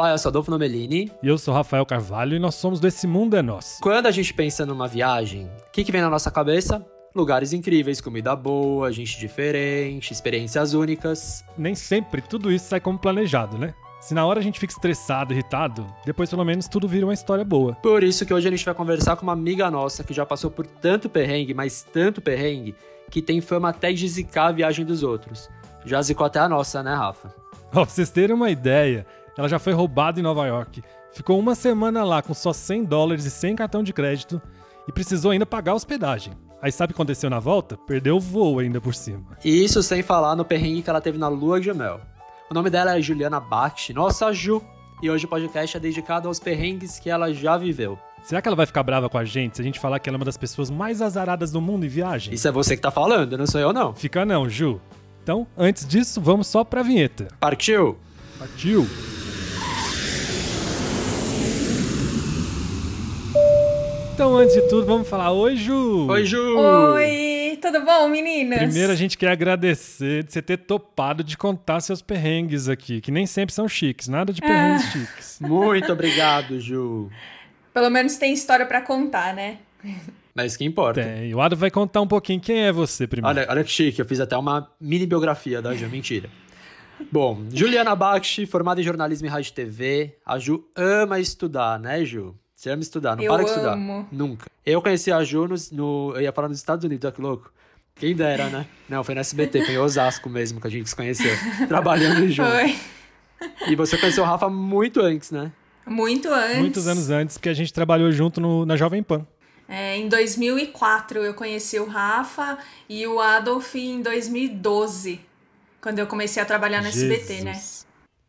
Olá, eu sou Adolfo Nomelini. E eu sou Rafael Carvalho e nós somos do Esse Mundo é Nosso. Quando a gente pensa numa viagem, o que, que vem na nossa cabeça? Lugares incríveis, comida boa, gente diferente, experiências únicas. Nem sempre tudo isso sai como planejado, né? Se na hora a gente fica estressado, irritado, depois pelo menos tudo vira uma história boa. Por isso que hoje a gente vai conversar com uma amiga nossa que já passou por tanto perrengue, mas tanto perrengue, que tem fama até de zicar a viagem dos outros. Já zicou até a nossa, né, Rafa? Ó, pra vocês terem uma ideia, ela já foi roubada em Nova York, ficou uma semana lá com só 100 dólares e sem cartão de crédito e precisou ainda pagar a hospedagem. Aí sabe o que aconteceu na volta? Perdeu o voo ainda por cima. Isso sem falar no perrengue que ela teve na lua de mel. O nome dela é Juliana Bakshi, nossa Ju, e hoje o podcast é dedicado aos perrengues que ela já viveu. Será que ela vai ficar brava com a gente se a gente falar que ela é uma das pessoas mais azaradas do mundo em viagem? Isso é você que tá falando, não sou eu não. Fica não, Ju. Então, antes disso, vamos só pra vinheta. Partiu! Partiu! Então, antes de tudo, vamos falar Oi, Ju! Oi, Ju! Oi, tudo bom, meninas? Primeiro, a gente quer agradecer de você ter topado de contar seus perrengues aqui, que nem sempre são chiques, nada de perrengues Ah. chiques. Muito obrigado, Ju. Pelo menos tem história pra contar, né? Mas que importa. Tem. O Adam vai contar um pouquinho quem é você primeiro. Olha, olha que chique, eu fiz até uma mini biografia da Ju, mentira. Bom, Juliana Bakshi, formada em jornalismo e rádio e TV. A Ju ama estudar, né, Ju? Você ama estudar, não Eu para de estudar. amo. Nunca. Eu conheci a Ju no, no- Eu ia falar nos Estados Unidos, olha que louco. Quem dera, né? Não, foi no SBT, foi em Osasco mesmo que a gente se conheceu. Trabalhando junto. Foi. E você conheceu o Rafa muito antes, né? Muito antes. Muitos anos antes, porque a gente trabalhou junto no- na Jovem Pan. É, em 2004 eu conheci o Rafa e o Adolf em 2012, quando eu comecei a trabalhar no SBT, né?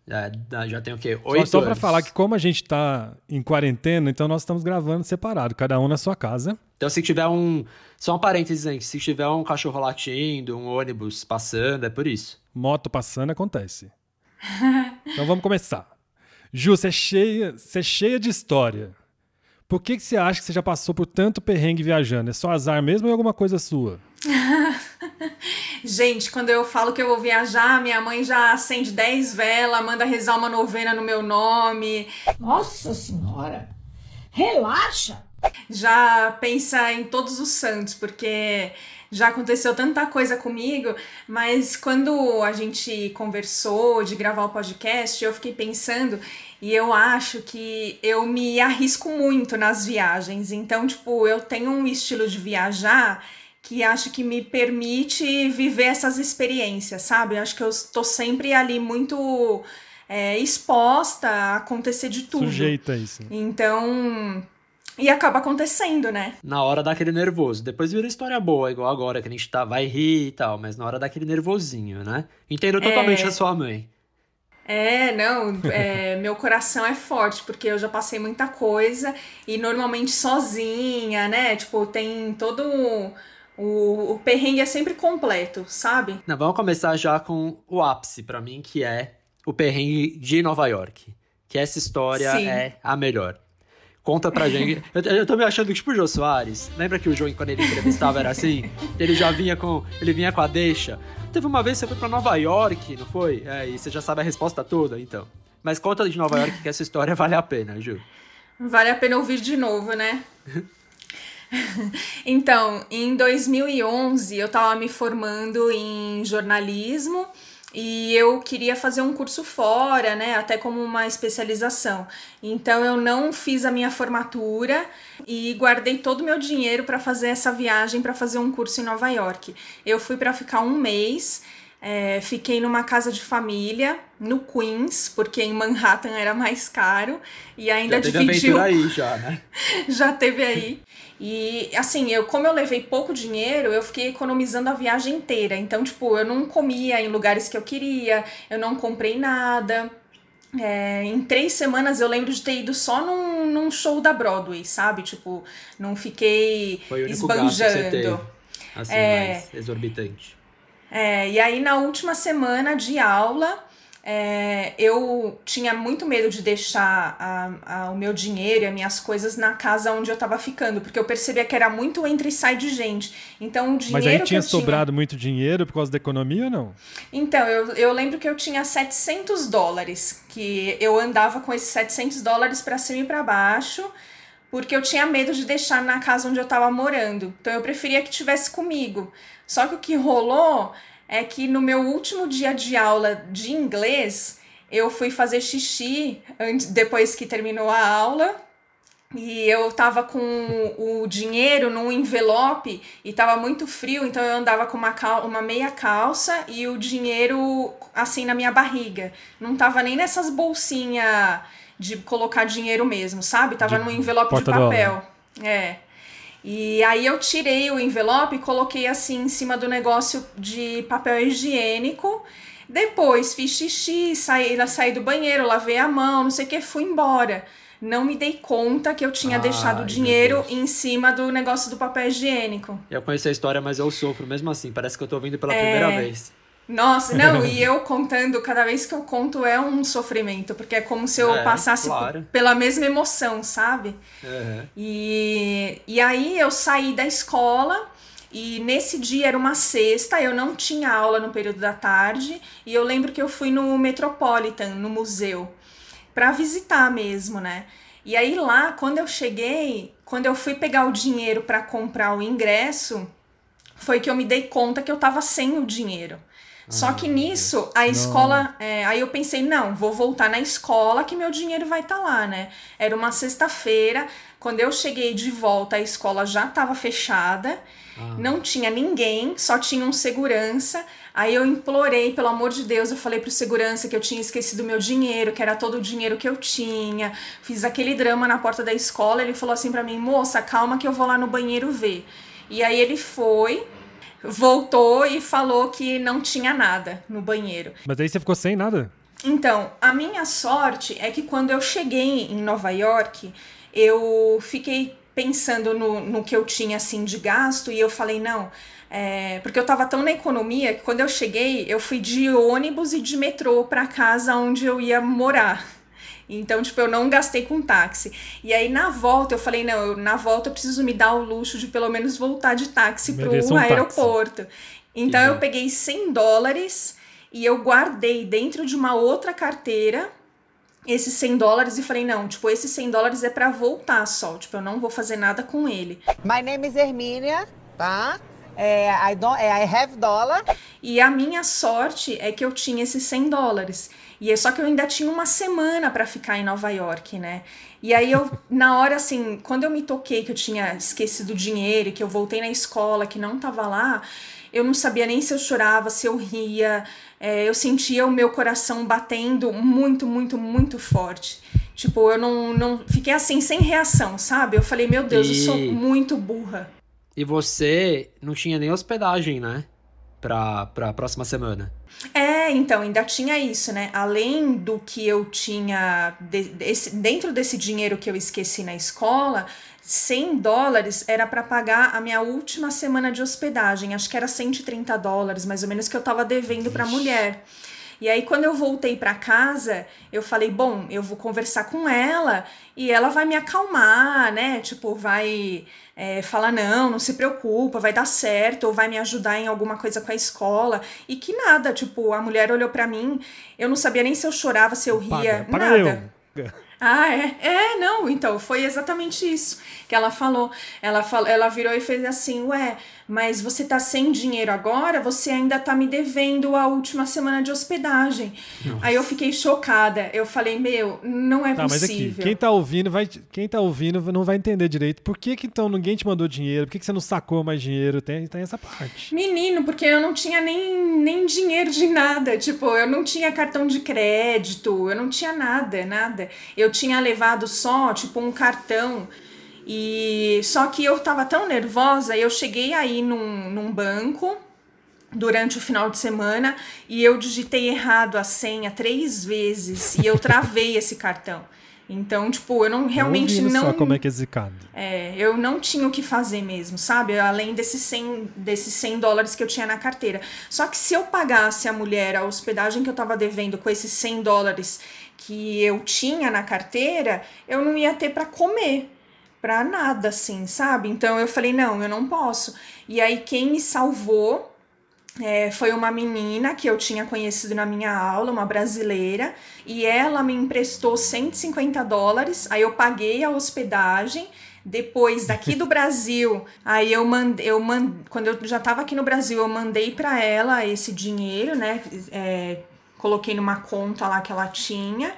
É, já tem o quê? Só, Oito só pra anos. falar que como a gente tá em quarentena, então nós estamos gravando separado, cada um na sua casa. Então, se tiver um. Só um parênteses antes. Se tiver um cachorro latindo, um ônibus passando, é por isso. Moto passando acontece. então vamos começar. Ju, você é cheia, você é cheia de história. Por que, que você acha que você já passou por tanto perrengue viajando? É só azar mesmo ou é alguma coisa sua? Gente, quando eu falo que eu vou viajar, minha mãe já acende 10 velas, manda rezar uma novena no meu nome, Nossa Senhora! Relaxa! já pensa em todos os santos, porque já aconteceu tanta coisa comigo, mas quando a gente conversou de gravar o podcast, eu fiquei pensando e eu acho que eu me arrisco muito nas viagens. Então, tipo, eu tenho um estilo de viajar que acho que me permite viver essas experiências, sabe? Eu acho que eu estou sempre ali muito é, exposta a acontecer de tudo. Sujeita a isso. Então. E acaba acontecendo, né? Na hora daquele nervoso. Depois vira história boa, igual agora, que a gente tá, vai rir e tal, mas na hora daquele nervosinho, né? Entendo totalmente É. a sua mãe. É, não, é, meu coração é forte, porque eu já passei muita coisa e normalmente sozinha, né? Tipo, tem todo. O, o perrengue é sempre completo, sabe? Não, vamos começar já com o ápice pra mim, que é o perrengue de Nova York. Que essa história Sim. é a melhor. Conta pra gente. Eu, eu tô me achando tipo o Jô Soares. Lembra que o Jô, quando ele entrevistava, era assim? Ele já vinha com. Ele vinha com a deixa. Teve uma vez que você foi pra Nova York, não foi? É, e você já sabe a resposta toda, então. Mas conta de Nova York que essa história vale a pena, Ju. Vale a pena ouvir de novo, né? então, em 2011 eu estava me formando em jornalismo e eu queria fazer um curso fora, né, até como uma especialização. Então eu não fiz a minha formatura e guardei todo o meu dinheiro para fazer essa viagem para fazer um curso em Nova York. Eu fui para ficar um mês. É, fiquei numa casa de família no Queens, porque em Manhattan era mais caro e ainda Já teve dividiu aí, já, né? já teve aí. E assim, eu como eu levei pouco dinheiro, eu fiquei economizando a viagem inteira. Então, tipo, eu não comia em lugares que eu queria, eu não comprei nada. É, em três semanas eu lembro de ter ido só num, num show da Broadway, sabe? Tipo, não fiquei Foi o único gasto que você teve. esbanjando. Assim, É. mais exorbitante. É, e aí na última semana de aula, é, eu tinha muito medo de deixar a, a, o meu dinheiro e as minhas coisas na casa onde eu tava ficando, porque eu percebia que era muito entre e sai de gente. Então o dinheiro. Mas aí tinha sobrado muito dinheiro por causa da economia ou não? Então, eu, eu lembro que eu tinha 700 dólares, que eu andava com esses 700 dólares para cima e para baixo, porque eu tinha medo de deixar na casa onde eu tava morando. Então eu preferia que tivesse comigo. Só que o que rolou é que no meu último dia de aula de inglês, eu fui fazer xixi antes, depois que terminou a aula. E eu tava com o dinheiro num envelope e tava muito frio, então eu andava com uma, cal uma meia calça e o dinheiro assim na minha barriga. Não tava nem nessas bolsinhas de colocar dinheiro mesmo, sabe? Tava De num envelope de papel. É. E aí eu tirei o envelope e coloquei assim em cima do negócio de papel higiênico. Depois fiz xixi, saí, saí do banheiro, lavei a mão, não sei o que, fui embora. Não me dei conta que eu tinha Ai, deixado o dinheiro em cima do negócio do papel higiênico. Eu conheço a história, mas eu sofro mesmo assim. Parece que eu tô ouvindo pela É. primeira vez. Nossa, não, e eu contando, cada vez que eu conto é um sofrimento, porque é como se eu É, passasse claro. pela mesma emoção, sabe? Uhum. E, e aí eu saí da escola e nesse dia era uma sexta, eu não tinha aula no período da tarde e eu lembro que eu fui no Metropolitan, no museu, para visitar mesmo, né? E aí lá, quando eu cheguei, quando eu fui pegar o dinheiro para comprar o ingresso, foi que eu me dei conta que eu tava sem o dinheiro. Só que nisso, a escola. é, aí eu pensei, não, vou voltar na escola que meu dinheiro vai estar lá, né? Era uma sexta-feira. Quando eu cheguei de volta, a escola já estava fechada. Não tinha ninguém, só tinha um segurança. Aí eu implorei, pelo amor de Deus, eu falei pro segurança que eu tinha esquecido meu dinheiro, que era todo o dinheiro que eu tinha. Fiz aquele drama na porta da escola. Ele falou assim pra mim: moça, calma que eu vou lá no banheiro ver. E aí ele foi, voltou e falou que não tinha nada no banheiro. Mas aí você ficou sem nada? Então, a minha sorte é que quando eu cheguei em Nova York, eu fiquei pensando no, no que eu tinha assim de gasto e eu falei, não. é, porque eu tava tão na economia que quando eu cheguei, eu fui de ônibus e de metrô pra casa onde eu ia morar. Então, tipo, eu não gastei com táxi. E aí, na volta, eu falei, não, eu- na volta eu preciso me dar o luxo de pelo menos voltar de táxi pro um táxi. aeroporto. Então, eu peguei 100 dólares e eu guardei dentro de uma outra carteira esses 100 dólares e falei, não, tipo, esses 100 dólares é pra voltar só. Tipo, eu não vou fazer nada com ele. My name is Hermínia, tá? É, I, don't, é, I have dollar. E a minha sorte é que eu tinha esses 100 dólares. E é só que eu ainda tinha uma semana pra ficar em Nova York, né? E aí eu, na hora assim, quando eu me toquei que eu tinha esquecido o dinheiro, e que eu voltei na escola, que não tava lá, eu não sabia nem se eu chorava, se eu ria. É, eu sentia o meu coração batendo muito, muito, muito forte. Tipo, eu não, não fiquei assim, sem reação, sabe? Eu falei, meu Deus, eu sou E- muito burra. E você não tinha nem hospedagem, né? Pra, pra próxima semana. É, então, ainda tinha isso, né? Além do que eu tinha de- desse- dentro desse dinheiro que eu esqueci na escola, 100 dólares era para pagar a minha última semana de hospedagem. Acho que era 130 dólares, mais ou menos, que eu tava devendo pra mulher. E aí, quando eu voltei pra casa, eu falei: bom, eu vou conversar com ela e ela vai me acalmar, né? Tipo, vai é, falar: não, não se preocupa, vai dar certo, ou vai me ajudar em alguma coisa com a escola. E que nada, tipo, a mulher olhou pra mim, eu não sabia nem se eu chorava, se eu ria, Paga, paga nada. eu. Ah, é? É, não, então, foi exatamente isso que ela falou. Ela, fal... ela virou e fez assim, ué, mas você tá sem dinheiro agora, você ainda tá me devendo a última semana de hospedagem. Aí eu fiquei chocada. Eu falei, meu, não é Tá, mas aqui, possível. quem tá ouvindo vai, quem tá ouvindo não vai entender direito. Por que que então ninguém te mandou dinheiro? Por que que você não sacou mais dinheiro? Tem, tem essa parte. Menino, porque eu não tinha nem, nem dinheiro de nada. Tipo, eu não tinha cartão de crédito, eu não tinha nada, nada. Eu tinha levado só, tipo, um cartão. E só que eu tava tão nervosa, eu cheguei aí num, num banco durante o final de semana e eu digitei errado a senha três vezes e eu travei esse cartão. Então, tipo, eu não realmente não. Só como é que é zicado. É, eu não tinha o que fazer mesmo, sabe? Além desses 100, desses 100 dólares que eu tinha na carteira. Só que se eu pagasse a mulher a hospedagem que eu tava devendo com esses 100 dólares que eu tinha na carteira, eu não ia ter para comer. Pra nada, assim, sabe? Então eu falei, não, eu não posso. E aí quem me salvou é, foi uma menina que eu tinha conhecido na minha aula, uma brasileira, e ela me emprestou 150 dólares, aí eu paguei a hospedagem. Depois, daqui do Brasil, aí eu mandei, eu mand... quando eu já estava aqui no Brasil, eu mandei para ela esse dinheiro, né? É, coloquei numa conta lá que ela tinha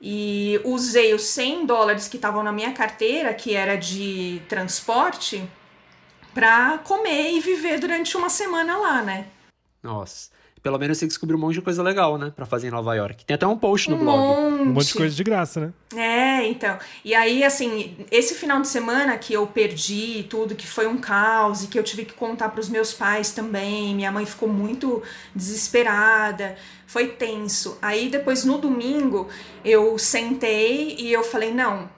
e usei os 100 dólares que estavam na minha carteira, que era de transporte, pra comer e viver durante uma semana lá, né? Nossa. Pelo menos você descobriu um monte de coisa legal, né? Pra fazer em Nova York. Tem até um post no um blog. Monte. Um monte de coisa de graça, né? É, então. E aí, assim, esse final de semana que eu perdi tudo, que foi um caos e que eu tive que contar para os meus pais também, minha mãe ficou muito desesperada, foi tenso. Aí depois no domingo eu sentei e eu falei: não,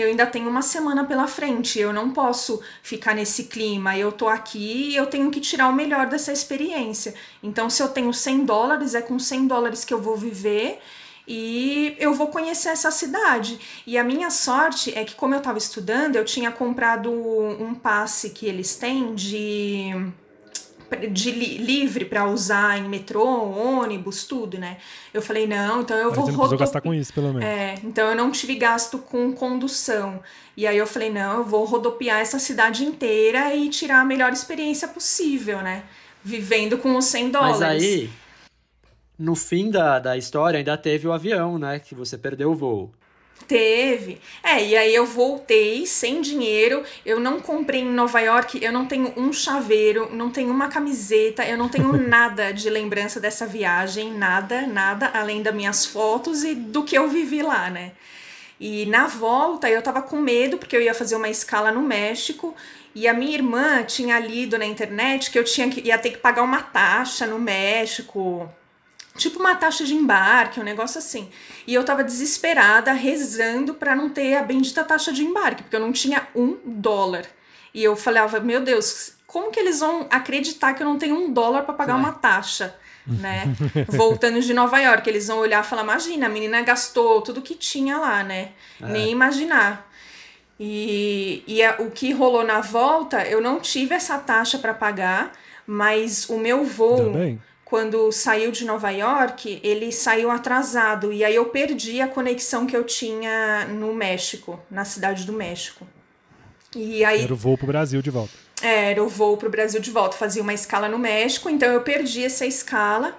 eu ainda tenho uma semana pela frente, eu não posso ficar nesse clima. Eu tô aqui e eu tenho que tirar o melhor dessa experiência. Então, se eu tenho 100 dólares, é com 100 dólares que eu vou viver e eu vou conhecer essa cidade. E a minha sorte é que, como eu tava estudando, eu tinha comprado um passe que eles têm de de li livre para usar em metrô, ônibus, tudo, né? Eu falei, não, então eu Mas vou você não gastar com isso, pelo menos. É, então eu não tive gasto com condução. E aí eu falei, não, eu vou rodopiar essa cidade inteira e tirar a melhor experiência possível, né? Vivendo com os 100 dólares. Mas aí, no fim da, da história, ainda teve o avião, né? Que você perdeu o voo. Teve. É, e aí eu voltei sem dinheiro. Eu não comprei em Nova York, eu não tenho um chaveiro, não tenho uma camiseta, eu não tenho nada de lembrança dessa viagem, nada, nada, além das minhas fotos e do que eu vivi lá, né? E na volta eu tava com medo porque eu ia fazer uma escala no México e a minha irmã tinha lido na internet que eu tinha que ia ter que pagar uma taxa no México tipo uma taxa de embarque, um negócio assim. E eu tava desesperada, rezando para não ter a bendita taxa de embarque, porque eu não tinha um dólar. E eu falava, meu Deus, como que eles vão acreditar que eu não tenho um dólar para pagar uma taxa? Né? Voltando de Nova York, eles vão olhar e falar: imagina, a menina gastou tudo que tinha lá, né? É. Nem imaginar. E, e a- o que rolou na volta, eu não tive essa taxa para pagar, mas o meu voo? Quando saiu de Nova York, ele saiu atrasado e aí eu perdi a conexão que eu tinha no México, na cidade do México. E aí Era o voo pro Brasil de volta. era o voo pro Brasil de volta, fazia uma escala no México, então eu perdi essa escala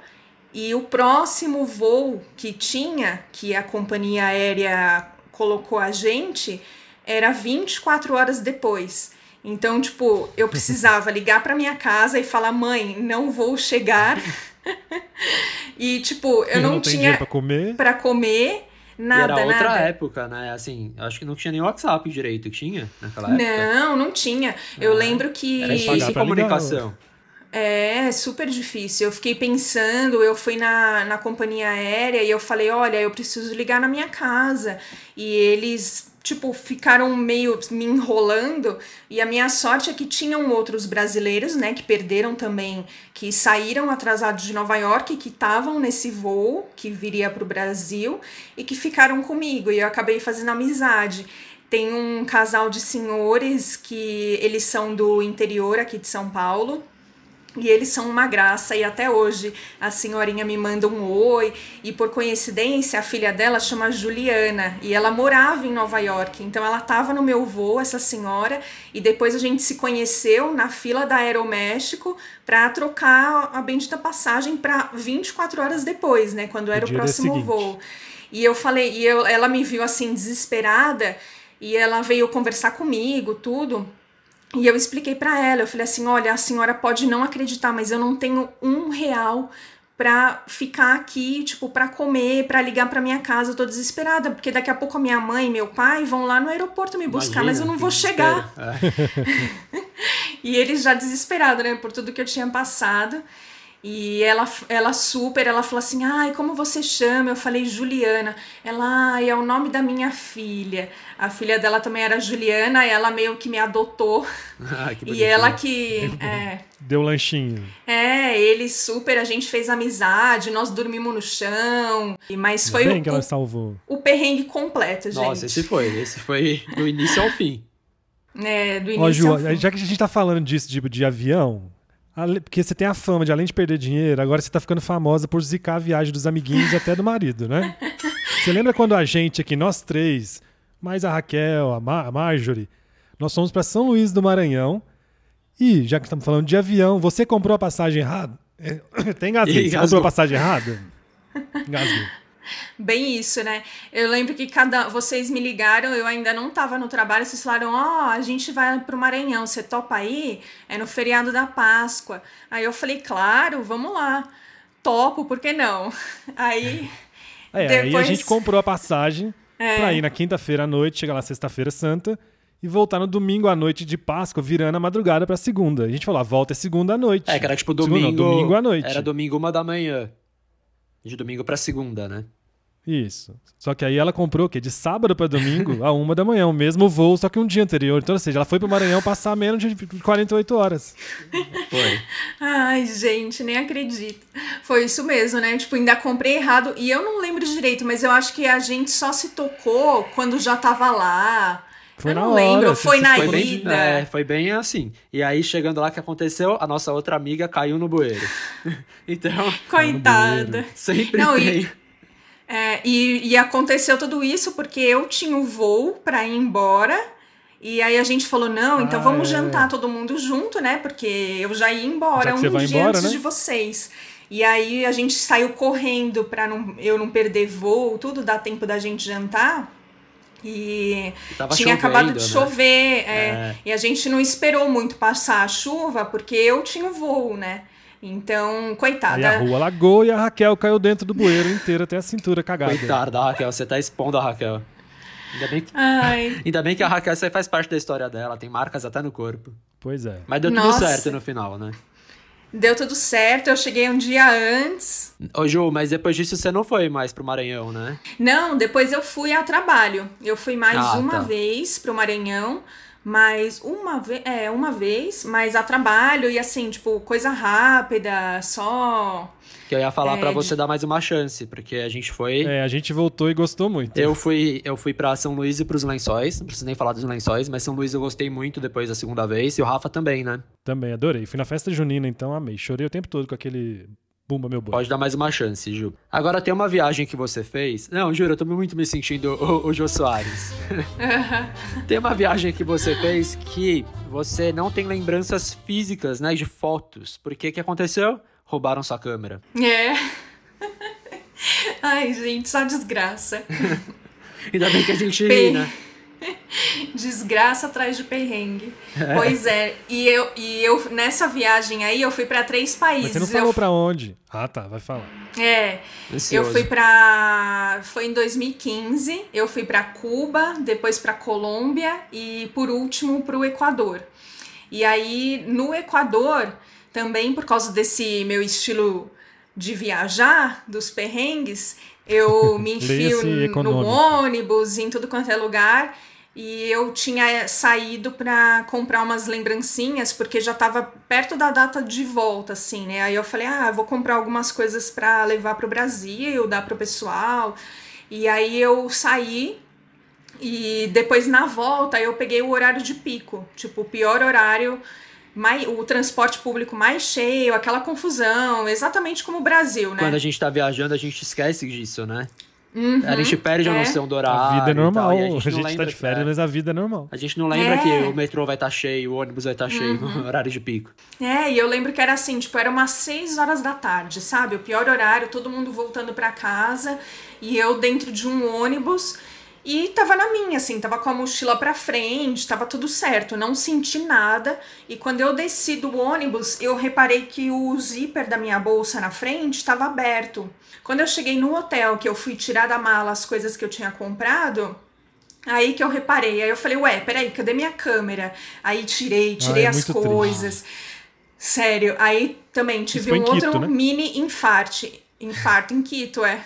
e o próximo voo que tinha, que a companhia aérea colocou a gente, era 24 horas depois. Então, tipo, eu precisava ligar para minha casa e falar: "Mãe, não vou chegar". e tipo, eu não, tenho tinha pra comer. para comer nada, e era outra nada. época, né? Assim, acho que não tinha nem WhatsApp direito. Tinha naquela época? Não, não tinha. Eu Ah, lembro que Era difícil comunicação. É, super difícil. Eu fiquei pensando, eu fui na, na companhia aérea e eu falei, olha, eu preciso ligar na minha casa. E eles, tipo, ficaram meio me enrolando. E a minha sorte é que tinham outros brasileiros, né, que perderam também, que saíram atrasados de Nova York, que estavam nesse voo que viria para o Brasil e que ficaram comigo. E eu acabei fazendo amizade. Tem um casal de senhores que eles são do interior aqui de São Paulo. E eles são uma graça, e até hoje a senhorinha me manda um oi. E por coincidência, a filha dela chama Juliana, e ela morava em Nova York. Então ela estava no meu voo, essa senhora, e depois a gente se conheceu na fila da Aeroméxico para trocar a bendita passagem para 24 horas depois, né? Quando era o dia próximo seguinte. voo. E eu falei, e eu, ela me viu assim desesperada, e ela veio conversar comigo, tudo. E eu expliquei pra ela, eu falei assim, olha, a senhora pode não acreditar, mas eu não tenho um real pra ficar aqui, tipo, pra comer, pra ligar pra minha casa, eu tô desesperada, porque daqui a pouco a minha mãe e meu pai vão lá no aeroporto me buscar, mas eu Imagina, não vou chegar. É. E eles já desesperados, né, por tudo que eu tinha passado. E ela, ela super, ela falou assim: ai, como você chama? Eu falei Juliana. Ela, ai, é o nome da minha filha. A filha dela também era Juliana, e ela meio que me adotou. Ah, que e ela que. É, Deu lanchinho. é, ele super, a gente fez amizade, nós dormimos no chão. e- Mas foi Bem o, que ela o, salvou. o perrengue completo, gente. Nossa, esse foi. Esse foi do início ao fim. É, do início Ó, Ju, ao fim. já que a gente tá falando disso, tipo, de avião, porque você tem a fama de, além de perder dinheiro, agora você tá ficando famosa por zicar a viagem dos amiguinhos e até do marido, né? Você lembra quando a gente aqui, nós três, mais a Raquel, a, Ma- a Marjorie, nós fomos pra São Luís do Maranhão e, já que estamos falando de avião, você comprou a passagem errada? É, Tem engasguei. Você comprou a passagem errada? Engasguei. Bem isso, né? Eu lembro que cada vocês me ligaram, eu ainda não tava no trabalho, vocês falaram: "Ó, a gente vai pro Maranhão, você topa aí? É no feriado da Páscoa". Aí eu falei: "Claro, vamos lá". Topo, por que não? Aí É, aí a Depois- gente comprou a passagem É. pra ir na quinta-feira à noite, chegar lá sexta-feira santa e voltar no domingo à noite de Páscoa, virando a madrugada pra segunda. A gente falou, a volta é segunda à noite. É, que era tipo Segunda domingo. não, domingo à noite. Era domingo uma da manhã. De domingo pra segunda, né? Isso. Só que aí ela comprou o quê? De sábado pra domingo, a uma da manhã, o mesmo voo, só que um dia anterior. Então, ou seja, ela foi pro Maranhão passar menos de 48 horas. Foi. Ai, gente, nem acredito. Foi isso mesmo, né? Tipo, ainda comprei errado. E eu não lembro direito, mas eu acho que a gente só se tocou quando já tava lá. Foi eu na não hora, lembro, foi você na Foi bem, ida. é, foi bem assim. E aí, chegando lá, o que aconteceu? A nossa outra amiga caiu no bueiro. Então, Coitada. sempre Não, tem. e- É, e, e aconteceu tudo isso porque eu tinha o voo pra ir embora. E aí a gente falou, não, então Ah, vamos é. jantar todo mundo junto, né? Porque eu já ia embora Já um dia embora, antes né? de vocês. E aí a gente saiu correndo pra não, eu não perder voo, tudo dá tempo da gente jantar. E tinha acabado de né? chover, é, É. e a gente não esperou muito passar a chuva, porque eu tinha o voo, né? Então, Aí a coitada. rua alagou e a Raquel caiu dentro do bueiro inteiro até a cintura cagada. Coitada da Raquel, você tá expondo a Raquel. Ainda bem, que, Ai, ainda bem que a Raquel isso aí faz parte da história dela, tem marcas até no corpo. Pois é. Mas deu tudo Nossa. certo no final, né? deu tudo certo, eu cheguei um dia antes. Ô Ju, mas depois disso você não foi mais pro Maranhão, né? Não, depois eu fui a trabalho. Eu fui mais Ah, uma tá. vez pro Maranhão, mas uma vez, é, uma vez, mas a trabalho e assim, tipo, coisa rápida, só Que eu ia falar É, pra de- você dar mais uma chance, porque a gente foi. É, a gente voltou e gostou muito. Eu fui, eu fui pra São Luís e pros Lençóis. Não preciso nem falar dos Lençóis, mas São Luís eu gostei muito depois da segunda vez. E o Rafa também, né? Também adorei. Fui na festa junina, então amei. Chorei o tempo todo com aquele Bumba Meu Boi. Pode dar mais uma chance, Ju. Agora tem uma viagem que você fez. Não, juro, eu tô muito me sentindo o, o Jô Soares. tem uma viagem que você fez que você não tem lembranças físicas, né? De fotos. Porque o que aconteceu? Roubaram sua câmera. É. Ai, gente, só desgraça. Ainda bem que a gente Bem, ri, né? Desgraça atrás de perrengue. Pois é, e eu, e eu nessa viagem aí eu fui pra três países. Mas você não Eu falou fu- pra onde? Ah, tá, vai falar. É, eu Ansioso. fui pra. Foi em 2015. Eu fui pra Cuba, depois pra Colômbia e por último pro Equador. E aí no Equador, também por causa desse meu estilo de viajar, dos perrengues, eu me enfio no ônibus, em tudo quanto é lugar. E eu tinha saído pra comprar umas lembrancinhas, porque já tava perto da data de volta, assim, né? Aí eu falei, ah, vou comprar algumas coisas pra levar pro Brasil, dar pro pessoal. E aí eu saí e depois na volta eu peguei o horário de pico, tipo, o pior horário, mais, o transporte público mais cheio, aquela confusão, exatamente como o Brasil, né? Quando a gente tá viajando, a gente esquece disso, né? Uhum, A gente perde a é. noção do horário. a vida é tal, normal. a gente, não tá lembra- de férias, é. mas a vida é normal. A gente não lembra É. que o metrô vai estar cheio, o ônibus vai estar cheio no horário de pico. É, e eu lembro que era assim, tipo, era umas 6 horas da tarde, sabe? O pior horário, todo mundo voltando pra casa e eu dentro de um ônibus e tava na minha, assim, tava com a mochila pra frente, tava tudo certo, não senti nada. E quando eu desci do ônibus, eu reparei que o zíper da minha bolsa na frente estava aberto. Quando eu cheguei no hotel, que eu fui tirar da mala as coisas que eu tinha comprado, Aí que eu reparei, aí eu falei, ué, peraí, cadê minha câmera? Aí tirei, tirei é as muito triste. coisas. Sério, aí também tive um Quito, outro né? mini infarte. Infarto em Quito, é.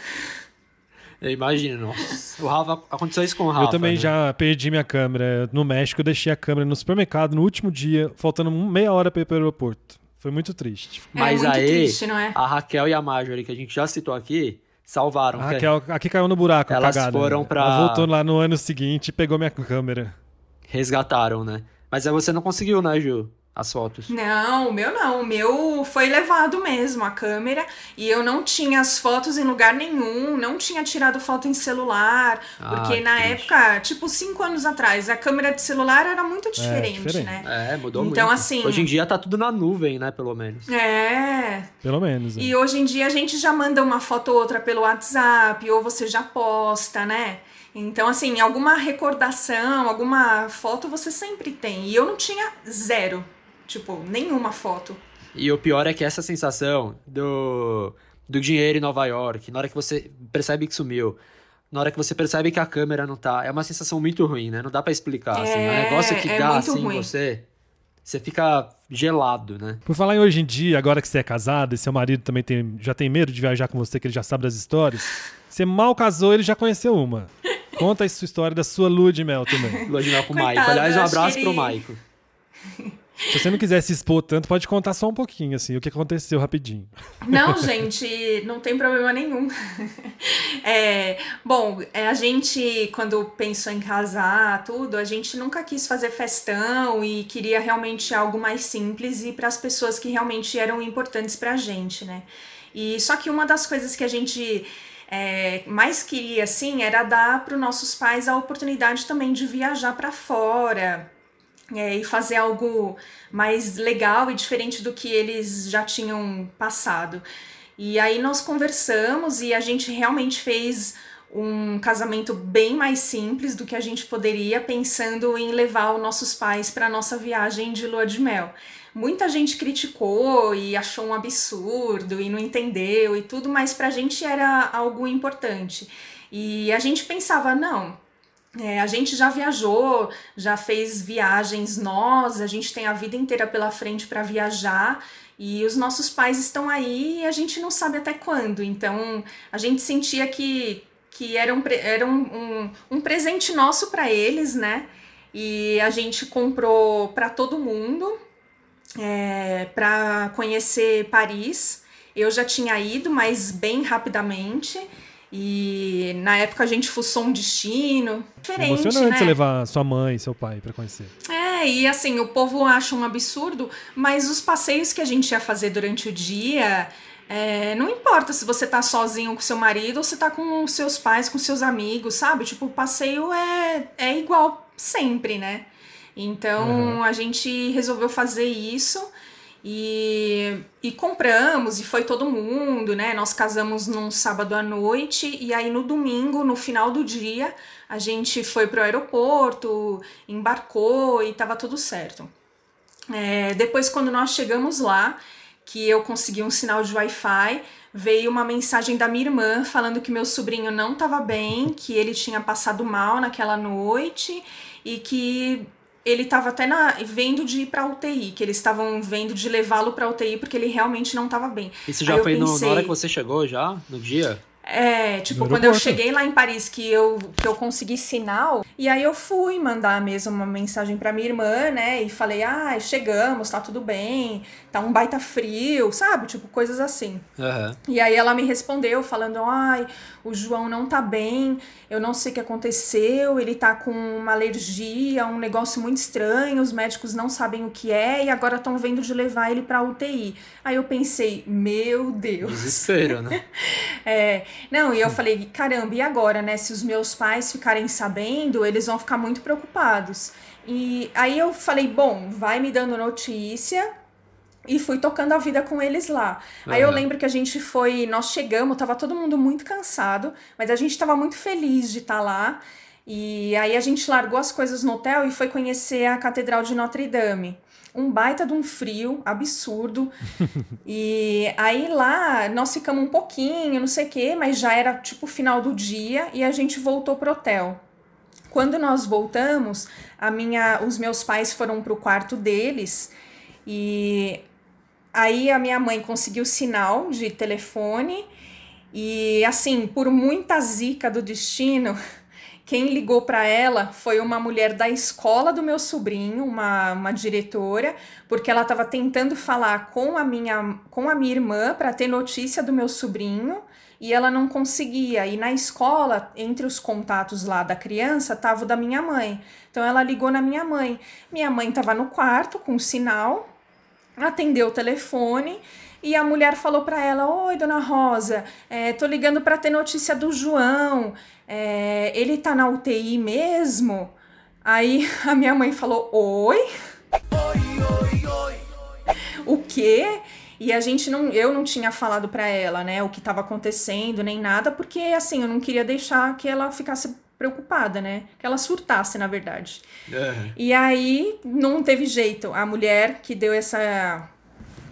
Eu imagino, nossa. O Rafa, aconteceu isso com o Rafa. eu também né? já perdi minha câmera. No México, eu deixei a câmera no supermercado no último dia, faltando meia hora pra ir pro aeroporto. Foi muito triste. Mas é muito aí, triste, não é? a Raquel e a Marjorie, que a gente já citou aqui, salvaram. A que- Raquel aqui caiu no buraco, Elas cagada. foram pra- Ela voltou lá no ano seguinte e pegou minha câmera. Resgataram, né? Mas aí você não conseguiu, né, Ju? As fotos. Não, o meu não. O meu foi levado mesmo, a câmera. E eu não tinha as fotos em lugar nenhum, não tinha tirado foto em celular. Ah, porque que na triste. época, tipo, cinco anos atrás, a câmera de celular era muito diferente, diferente. né? É, mudou muito. Então, assim- Hoje em dia tá tudo na nuvem, né, pelo menos. É. Pelo menos. é. E hoje em dia a gente já manda uma foto ou outra pelo WhatsApp, ou você já posta, né? Então, assim, alguma recordação, alguma foto você sempre tem. E eu não tinha zero. Tipo, nenhuma foto. E o pior é que essa sensação do, do dinheiro em Nova York, na hora que você percebe que sumiu, na hora que você percebe que a câmera não tá, é uma sensação muito ruim, né? Não dá pra explicar, assim. É um É, negócio que é dá, assim, em ruim. você. Você fica gelado, né? Por falar em hoje em dia, agora que você é casado e seu marido também tem, já tem medo de viajar com você, que ele já sabe das histórias, você mal casou, ele já conheceu uma. Conta a sua história da sua lua de mel também. Lua de mel com o Maico. Aliás, um abraço que pro Maico. Se você não quiser se expor tanto, pode contar só um pouquinho, assim, o que aconteceu rapidinho. Não, gente, não tem problema nenhum. É, bom, é, a gente, quando pensou em casar, tudo, a gente nunca quis fazer festão e queria realmente algo mais simples e para as pessoas que realmente eram importantes pra gente, né? E só que uma das coisas que a gente é, mais queria, assim, era dar para os nossos pais a oportunidade também de viajar para fora, é, e fazer algo mais legal e diferente do que eles já tinham passado. E aí nós conversamos e a gente realmente fez um casamento bem mais simples do que a gente poderia, pensando em levar os nossos pais para nossa viagem de lua de mel. Muita gente criticou e achou um absurdo e não entendeu e tudo, mas pra gente era algo importante. E a gente pensava, não, é, a gente já viajou, já fez viagens nós, a gente tem a vida inteira pela frente para viajar e os nossos pais estão aí e a gente não sabe até quando. Então a gente sentia que, que era, um, era um, um, um presente nosso para eles, né? E a gente comprou para todo mundo é, para conhecer Paris. Eu já tinha ido, mas bem rapidamente. E na época a gente fuçou um destino diferente, Emocionante né? você levar sua mãe e seu pai pra conhecer. É, e assim, o povo acha um absurdo, mas os passeios que a gente ia fazer durante o dia, é, não importa se você tá sozinho com seu marido ou se tá com seus pais, com seus amigos, sabe? Tipo, o passeio é, é igual sempre, né? Então a gente resolveu fazer isso e, e compramos, e foi todo mundo, né? Nós casamos num sábado à noite, e aí no domingo, no final do dia, a gente foi pro aeroporto, embarcou e tava tudo certo. É, depois, quando nós chegamos lá, que eu consegui um sinal de Wi-Fi, veio uma mensagem da minha irmã falando que meu sobrinho não estava bem, que ele tinha passado mal naquela noite e que ele estava até na, vendo de ir para UTI, que eles estavam vendo de levá-lo para UTI porque ele realmente não estava bem. Isso Aí já eu foi no- na pensei- hora que você chegou, já? No dia? É, tipo, quando eu cheguei lá em Paris, que eu, que eu consegui sinal, e aí eu fui mandar mesmo uma mensagem pra minha irmã, né? E falei, ah, chegamos, tá tudo bem, tá um baita frio, sabe? Tipo, coisas assim. Aham. E aí ela me respondeu falando: "Ai, o João não tá bem, eu não sei o que aconteceu, ele tá com uma alergia, um negócio muito estranho, os médicos não sabem o que é e agora estão vendo de levar ele pra UTI". Aí eu pensei: "Meu Deus". Desespero, né? É, não, e eu falei, caramba, e agora, né? Se os meus pais ficarem sabendo, eles vão ficar muito preocupados. E aí eu falei, bom, vai me dando notícia. E fui tocando a vida com eles lá. Aí eu lembro que a gente foi, nós chegamos, tava todo mundo muito cansado, mas a gente tava muito feliz de estar lá. E aí a gente largou as coisas no hotel e foi conhecer a Catedral de Notre Dame. Um baita de um frio absurdo. E aí lá nós ficamos um pouquinho, não sei o quê, mas já era tipo final do dia e a gente voltou pro hotel. Quando nós voltamos, a minha, os meus pais foram pro quarto deles e aí a minha mãe conseguiu sinal de telefone e assim, por muita zica do destino, quem ligou para ela foi uma mulher da escola do meu sobrinho, uma, uma diretora, porque ela estava tentando falar com a minha, com a minha irmã para ter notícia do meu sobrinho e ela não conseguia. E na escola, entre os contatos lá da criança, estava o da minha mãe. Então ela ligou na minha mãe. Minha mãe estava no quarto com sinal, atendeu o telefone e a mulher falou para ela: Oi, dona Rosa, é, tô ligando para ter notícia do João. É, ele tá na UTI mesmo? Aí a minha mãe falou: Oi? Oi, oi, oi. O quê? E a gente não, eu não tinha falado para ela, né, o que estava acontecendo nem nada, porque assim, eu não queria deixar que ela ficasse preocupada, né? Que ela surtasse, na verdade. Uhum. E aí não teve jeito. A mulher que deu essa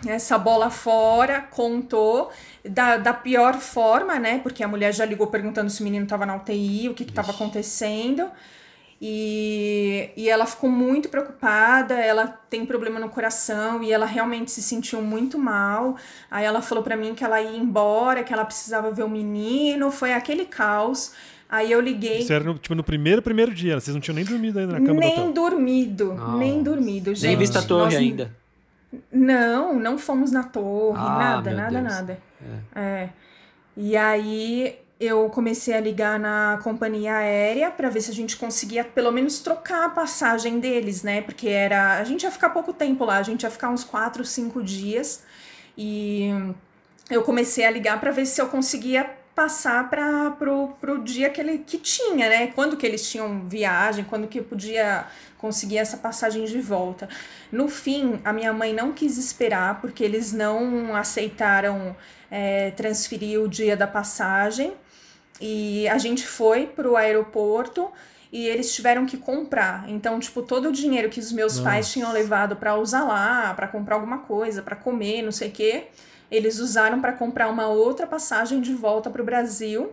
essa bola fora, contou da, da pior forma, né? Porque a mulher já ligou perguntando se o menino estava na UTI, o que estava acontecendo. E, e ela ficou muito preocupada, ela tem problema no coração e ela realmente se sentiu muito mal. Aí ela falou para mim que ela ia embora, que ela precisava ver o menino, foi aquele caos. Aí eu liguei. Isso era no, tipo, no primeiro, primeiro dia, vocês não tinham nem dormido ainda na cama Nem dormido, Nossa. nem dormido, gente. Nem visto a torre Nós... ainda. Não, não fomos na torre, ah, nada, nada, Deus. nada. É. é. E aí eu comecei a ligar na companhia aérea para ver se a gente conseguia pelo menos trocar a passagem deles, né? Porque era. A gente ia ficar pouco tempo lá, a gente ia ficar uns quatro, cinco dias. E eu comecei a ligar para ver se eu conseguia passar para pro, pro dia que ele que tinha, né? Quando que eles tinham viagem, quando que podia conseguir essa passagem de volta. No fim, a minha mãe não quis esperar porque eles não aceitaram é, transferir o dia da passagem e a gente foi para o aeroporto e eles tiveram que comprar. Então, tipo, todo o dinheiro que os meus Nossa. pais tinham levado para usar lá, para comprar alguma coisa, para comer, não sei o quê, eles usaram para comprar uma outra passagem de volta para o Brasil.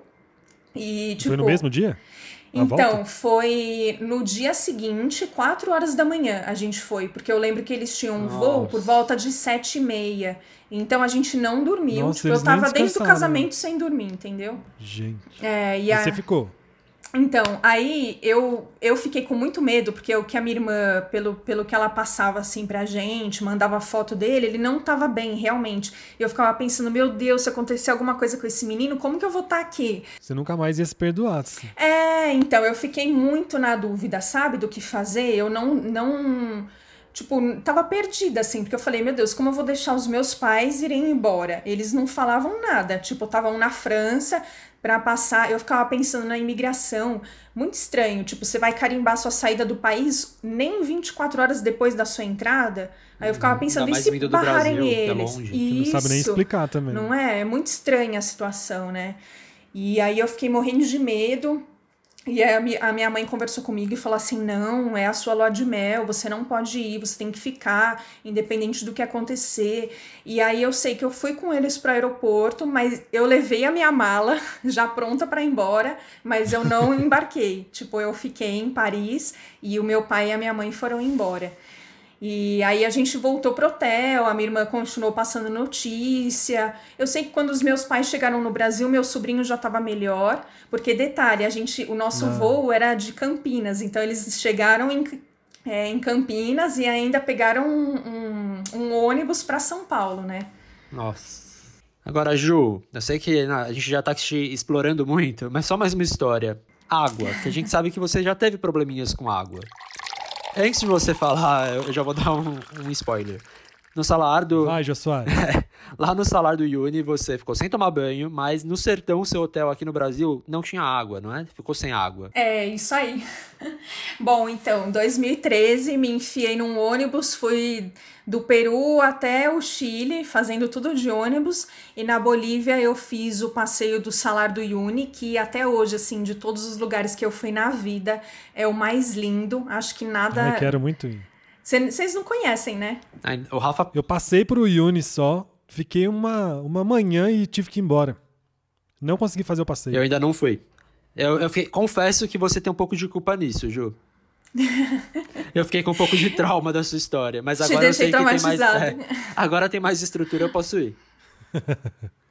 E, tipo, foi no mesmo dia? então, volta? foi no dia seguinte, 4 horas da manhã, a gente foi, porque eu lembro que eles tinham um voo por volta de 7 e meia. Então a gente não dormiu. Nossa, tipo, eu tava desde o casamento sem dormir, entendeu? Gente. É, e, a... você ficou? Então, aí eu, eu fiquei com muito medo, porque o que a minha irmã, pelo, pelo que ela passava assim pra gente, mandava foto dele, ele não tava bem, realmente. Eu ficava pensando, meu Deus, se acontecer alguma coisa com esse menino, como que eu vou estar tá aqui? Você nunca mais ia se perdoar. Assim. É, então, eu fiquei muito na dúvida, sabe, do que fazer. Eu não. não tipo, tava perdida, assim, porque eu falei, meu Deus, como eu vou deixar os meus pais irem embora? Eles não falavam nada, tipo, estavam na França, para passar. Eu ficava pensando na imigração, muito estranho. Tipo, você vai carimbar sua saída do país nem 24 horas depois da sua entrada. Aí eu ficava pensando, e se barrarem Brasil, eles? É Isso, não sabe nem explicar também. Não é? É muito estranha a situação, né? E aí eu fiquei morrendo de medo. E a minha mãe conversou comigo e falou assim: não, é a sua lua de mel, você não pode ir, você tem que ficar, independente do que acontecer. E aí eu sei que eu fui com eles para o aeroporto, mas eu levei a minha mala já pronta para ir embora, mas eu não embarquei. tipo, eu fiquei em Paris e o meu pai e a minha mãe foram embora. E aí a gente voltou pro hotel, a minha irmã continuou passando notícia. Eu sei que quando os meus pais chegaram no Brasil, meu sobrinho já estava melhor, porque detalhe, a gente, o nosso Não. voo era de Campinas, então eles chegaram em, é, em Campinas e ainda pegaram um, um, um ônibus para São Paulo, né? Nossa. Agora, Ju, eu sei que a gente já tá te explorando muito, mas só mais uma história. Água, que a gente sabe que você já teve probleminhas com água. Antes de você falar, eu já vou dar um, um spoiler. No salário do. Vai, Jô lá no salário do Uni, você ficou sem tomar banho, mas no sertão, seu hotel aqui no Brasil, não tinha água, não é? Ficou sem água. É, isso aí. Bom, então, 2013, me enfiei num ônibus, fui do Peru até o Chile, fazendo tudo de ônibus, e na Bolívia eu fiz o passeio do Salar do Uyuni, que até hoje, assim, de todos os lugares que eu fui na vida, é o mais lindo. Acho que nada. Eu quero muito ir. Vocês não conhecem, né? O Rafa. Eu passei pro Uyuni só, fiquei uma, uma manhã e tive que ir embora. Não consegui fazer o passeio. Eu ainda não fui. Eu, eu fiquei, confesso que você tem um pouco de culpa nisso, Ju. Eu fiquei com um pouco de trauma da sua história, mas Te agora eu sei deixei que tem mais. traumatizado. é, agora tem mais estrutura, eu posso ir.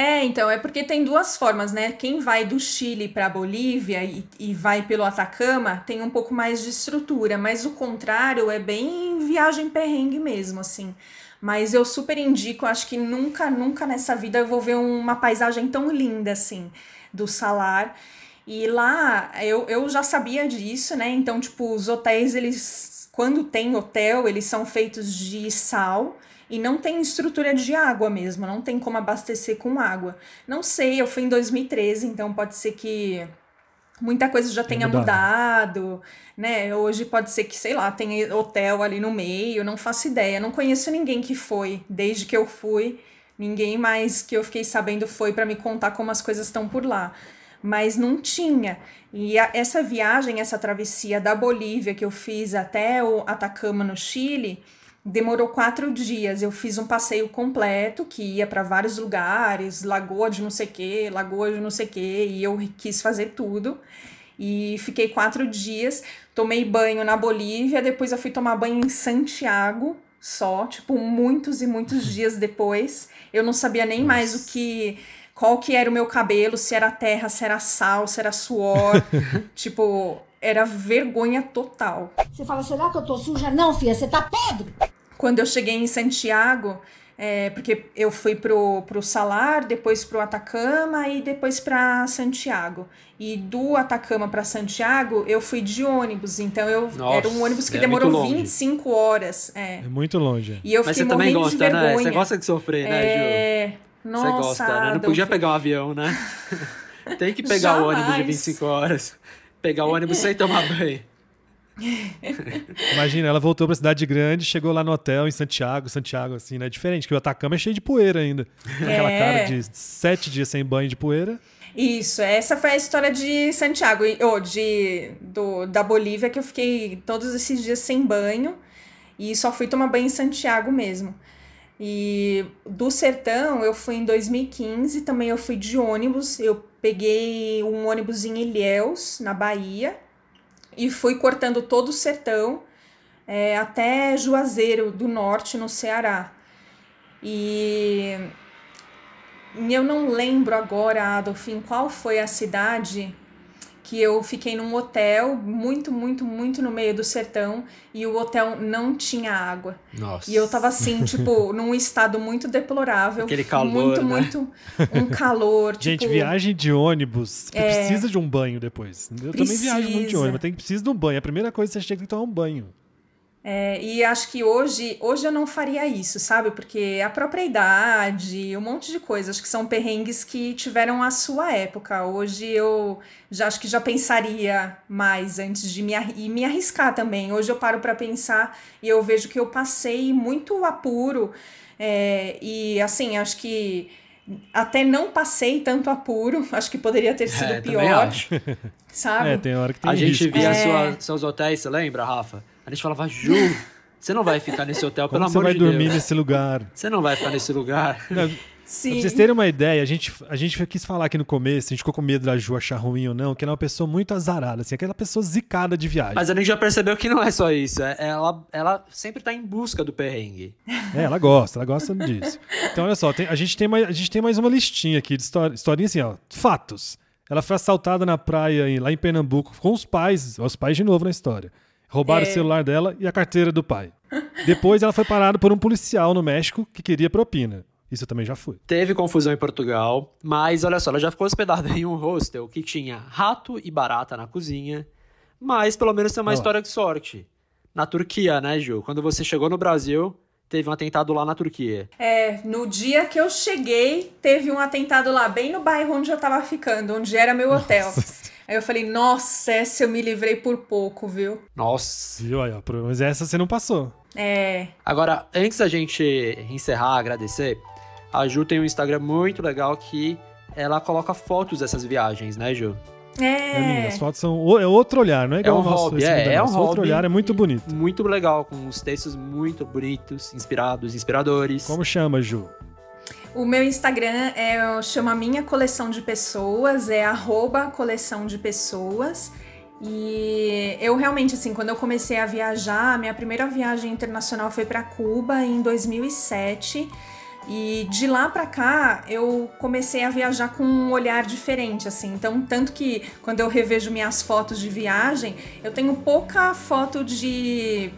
É, então, é porque tem duas formas, né? Quem vai do Chile para Bolívia e, e vai pelo Atacama tem um pouco mais de estrutura, mas o contrário é bem viagem perrengue mesmo, assim. Mas eu super indico, acho que nunca, nunca nessa vida eu vou ver uma paisagem tão linda assim do Salar. E lá eu, eu já sabia disso, né? Então, tipo, os hotéis, eles, quando tem hotel, eles são feitos de sal e não tem estrutura de água mesmo, não tem como abastecer com água. Não sei, eu fui em 2013, então pode ser que muita coisa já tenha mudado. mudado, né? Hoje pode ser que, sei lá, tenha hotel ali no meio, não faço ideia. Não conheço ninguém que foi desde que eu fui. Ninguém mais que eu fiquei sabendo foi para me contar como as coisas estão por lá. Mas não tinha. E a- essa viagem, essa travessia da Bolívia que eu fiz até o Atacama, no Chile, demorou quatro dias. Eu fiz um passeio completo que ia para vários lugares, lagoa de não sei o que, lagoa de não sei o que, e eu quis fazer tudo. E fiquei quatro dias, tomei banho na Bolívia, depois eu fui tomar banho em Santiago, só, tipo, muitos e muitos dias depois. Eu não sabia nem mais o que. Qual que era o meu cabelo, se era terra, se era sal, se era suor. tipo, era vergonha total. Você fala, será que eu tô suja? Não, filha, você tá podre. Quando eu cheguei em Santiago, é, porque eu fui pro, pro Salar, depois pro Atacama e depois para Santiago. E do Atacama para Santiago, eu fui de ônibus. Então eu Nossa, era um ônibus que é demorou muito longe. 25 horas. É. É muito longe. E eu Mas fiquei você também gosta, né? Você gosta de sofrer, né, Ju? É, Você nossa, gosta, né? Não Adolfo. podia pegar um avião, né? Tem que pegar o ônibus de Jamais. 25 horas. Pegar o ônibus sem tomar banho. Imagina, ela voltou pra cidade grande, chegou lá no hotel em Santiago, Santiago, assim, né? Diferente, que o Atacama é cheio de poeira ainda. Aquela É. cara de sete dias sem banho de poeira. Isso, essa foi a história de Santiago, ou de, do, da Bolívia, que eu fiquei todos esses dias sem banho e só fui tomar banho em Santiago mesmo. E do sertão eu fui em 2015, também eu fui de ônibus, eu peguei um ônibus em Ilhéus, na Bahia, e fui cortando todo o sertão é, até Juazeiro do Norte, no Ceará. E eu não lembro agora, Adolf, em qual foi a cidade que eu fiquei num hotel muito, muito, muito no meio do sertão e o hotel não tinha água. Nossa. E eu tava assim, tipo, num estado muito deplorável. Aquele calor, Muito, né? muito. Um calor. Gente, tipo, viagem de ônibus, que É. precisa de um banho depois. Eu também viajo muito de Precisa. ônibus, tem que precisa de um banho. A primeira coisa que você chega tem que tomar um banho. É, e acho que hoje, hoje eu não faria isso, sabe? Porque a própria idade, um monte de coisas, acho que são perrengues que tiveram a sua época. Hoje eu já acho que já pensaria mais antes de me, arri- e me arriscar também. Hoje eu paro para pensar e eu vejo que eu passei muito apuro. é, e assim, acho que até não passei tanto apuro, acho que poderia ter sido É, pior, acho. sabe? É, tem hora que tem A gente risco. via É. sua- seus hotéis, você lembra, Rafa? A gente falava, Ju, você não vai ficar nesse hotel, Como pelo você amor vai de dormir Deus. nesse lugar? Você não vai ficar nesse lugar. Não, Sim. Pra vocês terem uma ideia, a gente, a gente quis falar aqui no começo, a gente ficou com medo da Ju achar ruim ou não, que ela é uma pessoa muito azarada, assim, aquela pessoa zicada de viagem. Mas a gente já percebeu que não é só isso. é- Ela, ela sempre tá em busca do perrengue. É, ela gosta, ela gosta disso. Então, olha só, tem- a, gente tem mais, a gente tem mais uma listinha aqui de história, historinha assim, ó. Fatos. Ela foi assaltada na praia lá em Pernambuco com os pais, os pais de novo na história. Roubaram É. o celular dela e a carteira do pai. Depois ela foi parada por um policial no México que queria propina. Isso eu também já fui. Teve confusão em Portugal, mas olha só, ela já ficou hospedada em um hostel que tinha rato e barata na cozinha, mas pelo menos tem uma Olha lá. história de sorte. Na Turquia, né, Ju? Quando você chegou no Brasil, teve um atentado lá na Turquia. É, no dia que eu cheguei, teve um atentado lá, bem no bairro onde eu tava ficando, onde era meu hotel. Aí eu falei, nossa, essa eu me livrei por pouco, viu? Nossa. Viu aí, ó. Mas essa você não passou. É, Agora, antes da gente encerrar, agradecer, a Ju tem um Instagram muito legal que ela coloca fotos dessas viagens, né, Ju? É, menina, é. as fotos são. o- É outro olhar, não é igual um o nosso. hobby, é, é um nossa. Outro hobby. olhar é muito bonito. Muito legal, com uns textos muito bonitos, inspirados, inspiradores. Como chama, Ju? O meu Instagram é chama Minha Coleção de Pessoas, é arroba coleção de pessoas. E eu realmente, assim, quando eu comecei a viajar, minha primeira viagem internacional foi para Cuba em 2007. E de lá para cá eu comecei a viajar com um olhar diferente, assim. Então, tanto que quando eu revejo minhas fotos de viagem, eu tenho pouca foto de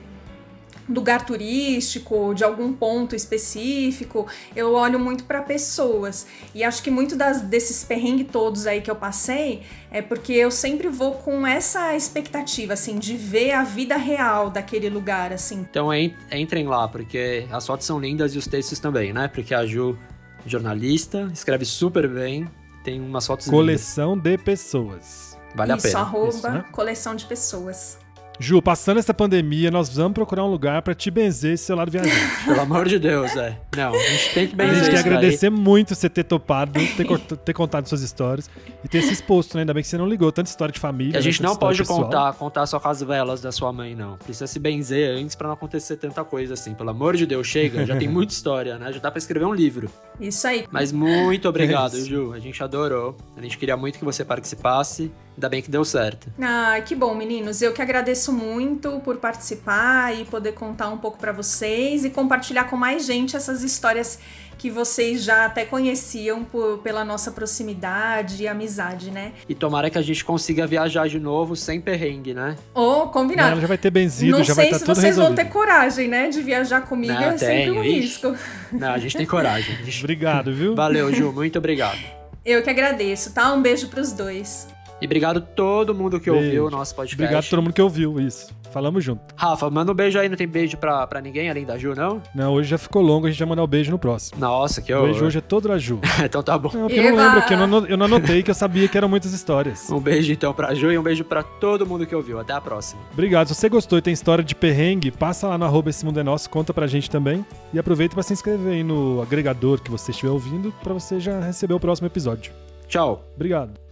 lugar turístico, de algum ponto específico, eu olho muito para pessoas. E acho que muito das, desses perrengues todos aí que eu passei é porque eu sempre vou com essa expectativa, assim, de ver a vida real daquele lugar, assim. Então entrem lá, porque as fotos são lindas e os textos também, né? Porque a Ju, jornalista, escreve super bem, tem umas fotos Coleção lindas. de pessoas. Vale Isso, a pena. Arroba Isso, né? coleção de pessoas. Ju, passando essa pandemia, nós vamos procurar um lugar para te benzer esse seu lado viajante. Pelo amor de Deus, é. Não, a gente tem que benzer. A gente quer agradecer aí. muito você ter topado, ter, ter, contado suas histórias e ter se exposto, né? Ainda bem que você não ligou. Tanta história de família. A gente né? não pode contar, contar só com as velas da sua mãe, não. Precisa se benzer antes para não acontecer tanta coisa assim. Pelo amor de Deus, chega. Já tem muita história, né? Já dá pra escrever um livro. Isso aí. Mas muito obrigado, é Ju. A gente adorou. A gente queria muito que você participasse. Ainda bem que deu certo. Ah, que bom, meninos. Eu que agradeço muito por participar e poder contar um pouco para vocês e compartilhar com mais gente essas histórias que vocês já até conheciam por, pela nossa proximidade e amizade, né? E tomara que a gente consiga viajar de novo sem perrengue, né? Ou oh, combinado. Não, já vai ter benzido, Não já vai estar tá tudo Não sei se vocês vão ter coragem, né, de viajar comigo, Não, é sempre um risco. Não, a gente tem coragem. Gente... Obrigado, viu? Valeu, Ju, muito obrigado. Eu que agradeço, tá? Um beijo pros dois. E obrigado a todo mundo que beijo. ouviu o nosso podcast. Obrigado a todo mundo que ouviu, isso. Falamos junto. Rafa, manda um beijo aí. Não tem beijo pra, pra ninguém além da Ju, não? Não, hoje já ficou longo. A gente vai mandar o um beijo no próximo. Nossa, que horror. O beijo hoje é todo da Ju. então tá bom. Não, porque eu não lembro aqui. Eu não, eu não anotei que eu sabia que eram muitas histórias. Um beijo então pra Ju e um beijo pra todo mundo que ouviu. Até a próxima. Obrigado. Se você gostou e tem história de perrengue, passa lá no arroba Esse Mundo é Nosso, conta pra gente também. E aproveita pra se inscrever aí no agregador que você estiver ouvindo pra você já receber o próximo episódio. Tchau. Obrigado.